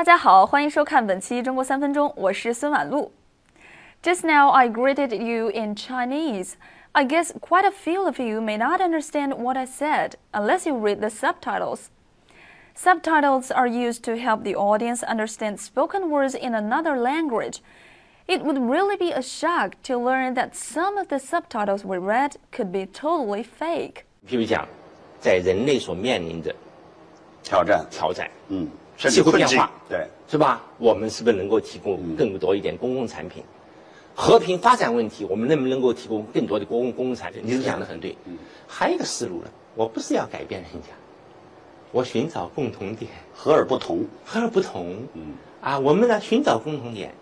大家好，欢迎收看本期《中国三分钟》，我是孙婉露。Just now I greeted you in Chinese. I guess quite a few of you may not understand what I said unless you read the subtitles. Subtitles are used to help the audience understand spoken words in another language. It would really be a shock to learn that some of the subtitles we read could be totally fake. 譬如讲，在人类所面临的挑战，挑战，嗯，甚 气候变化，对，是吧？我们是不是能够提供更多一点公共产品？和平发展问题，我们能不能够提供更多的公共公共产品？你是讲的很对。还有一个思路呢，我不是要改变人家，我寻找共同点，和而不同，和而不同。嗯，啊，我们呢寻找共同点，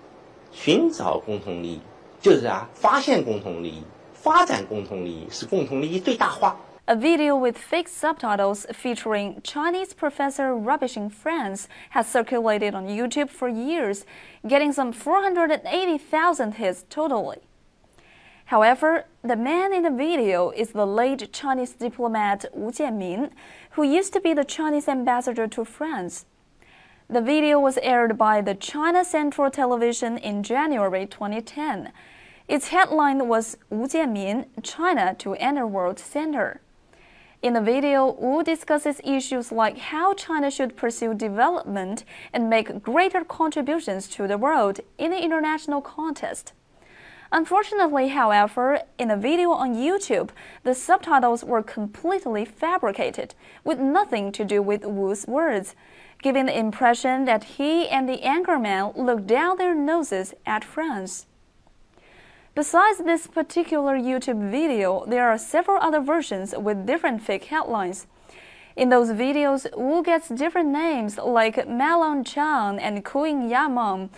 寻找共同利益，就是啊，发现共同利益，发展共同利益，使共同利益最大化。A video with fake subtitles featuring Chinese professor rubbishing France has circulated on YouTube for years, getting some 480,000 hits totally. However, the man in the video is the late Chinese diplomat Wu Jianmin, who used to be the Chinese ambassador to France. The video was aired by the China Central Television in January 2010. Its headline was Wu Jianmin, China to Enter World Center. In the video, Wu discusses issues like how China should pursue development and make greater contributions to the world in the international contest. Unfortunately, however, in the video on YouTube, the subtitles were completely fabricated, with nothing to do with Wu's words, giving the impression that he and the anchorman looked down their noses at France. Besides this particular YouTube video, there are several other versions with different fake headlines. In those videos, Wu gets different names like Melon Chan and Kuing Yamong,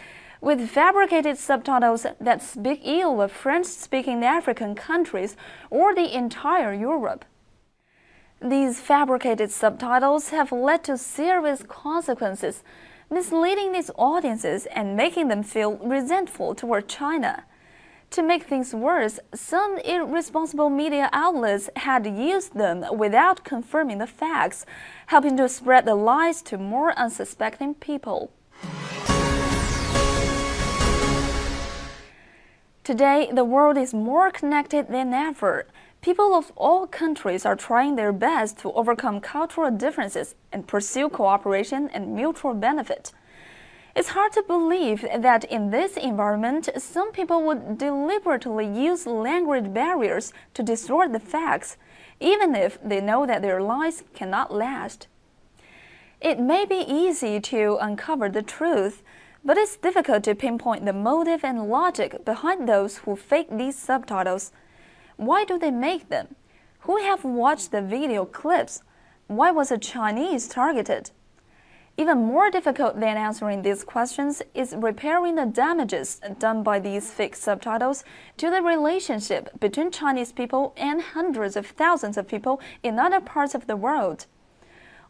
with fabricated subtitles that speak ill of French speaking African countries or the entire Europe. These fabricated subtitles have led to serious consequences, misleading these audiences and making them feel resentful toward China. To make things worse, some irresponsible media outlets had used them without confirming the facts, helping to spread the lies to more unsuspecting people. Today, the world is more connected than ever. People of all countries are trying their best to overcome cultural differences and pursue cooperation and mutual benefit. It's hard to believe that in this environment, some people would deliberately use language barriers to distort the facts, even if they know that their lies cannot last. It may be easy to uncover the truth, but it's difficult to pinpoint the motive and logic behind those who fake these subtitles. Why do they make them? Who have watched the video clips? Why was a Chinese targeted? Even more difficult than answering these questions is repairing the damages done by these fake subtitles to the relationship between Chinese people and hundreds of thousands of people in other parts of the world.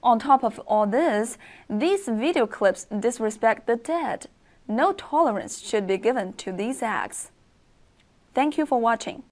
On top of all this, these video clips disrespect the dead. No tolerance should be given to these acts. Thank you for watching.